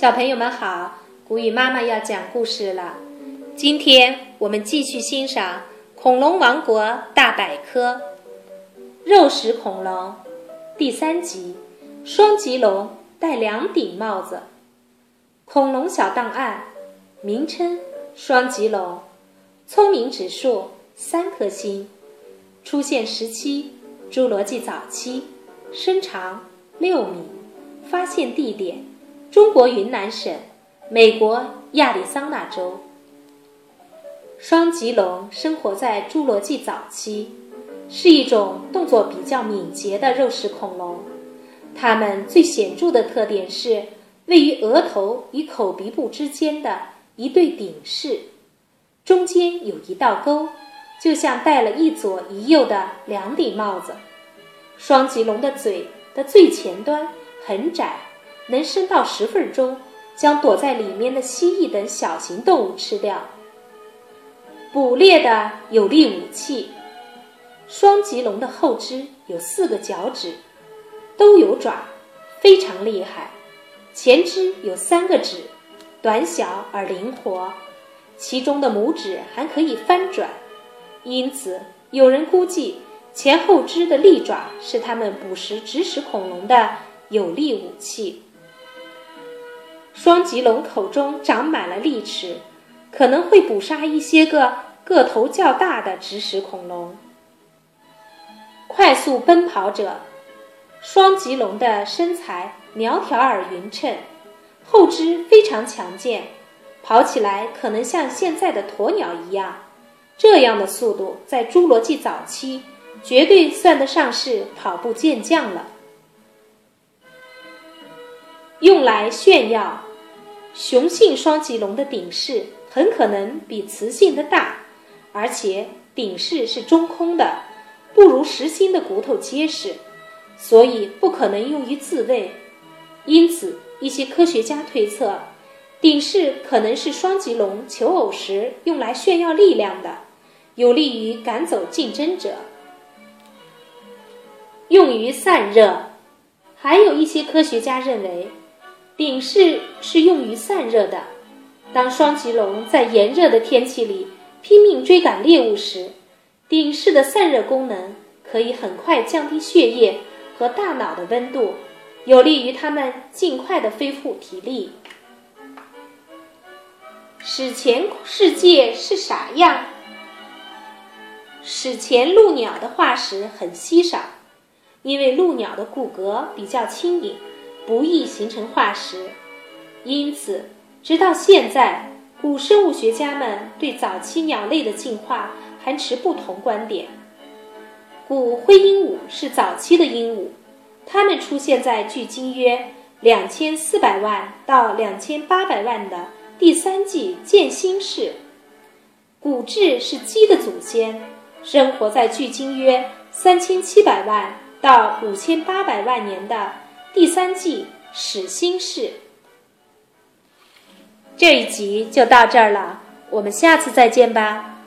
小朋友们好，古雨妈妈要讲故事了。今天我们继续欣赏《恐龙王国大百科》肉食恐龙第三集：双棘龙戴两顶帽子。恐龙小档案：名称：双棘龙，聪明指数三颗星，出现时期：侏罗纪早期，身长六米，发现地点。中国云南省，美国亚利桑那州。双脊龙生活在侏罗纪早期，是一种动作比较敏捷的肉食恐龙。它们最显著的特点是位于额头与口鼻部之间的一对顶饰，中间有一道沟，就像戴了一左一右的两顶帽子。双脊龙的嘴的最前端很窄。能伸到石缝中，将躲在里面的蜥蜴等小型动物吃掉。捕猎的有力武器，双脊龙的后肢有四个脚趾，都有爪，非常厉害。前肢有三个趾，短小而灵活，其中的拇指还可以翻转，因此有人估计前后肢的利爪是它们捕食植食恐龙的有力武器。双脊龙口中长满了利齿，可能会捕杀一些个个头较大的植食恐龙。快速奔跑者，双脊龙的身材苗条而匀称，后肢非常强健，跑起来可能像现在的鸵鸟一样。这样的速度在侏罗纪早期绝对算得上是跑步健将了。用来炫耀。雄性双脊龙的顶饰很可能比雌性的大，而且顶饰是中空的，不如实心的骨头结实，所以不可能用于自卫。因此，一些科学家推测，顶饰可能是双脊龙求偶时用来炫耀力量的，有利于赶走竞争者。用于散热，还有一些科学家认为。顶饰是用于散热的。当双脊龙在炎热的天气里拼命追赶猎物时，顶饰的散热功能可以很快降低血液和大脑的温度，有利于它们尽快的恢复体力。史前世界是啥样？史前陆鸟的化石很稀少，因为陆鸟的骨骼比较轻盈。不易形成化石，因此，直到现在，古生物学家们对早期鸟类的进化还持不同观点。古灰鹦鹉是早期的鹦鹉，它们出现在距今约两千四百万到两千八百万的第三纪渐新世。古雉是鸡的祖先，生活在距今约三千七百万到五千八百万年的。第三季始心事，这一集就到这儿了，我们下次再见吧。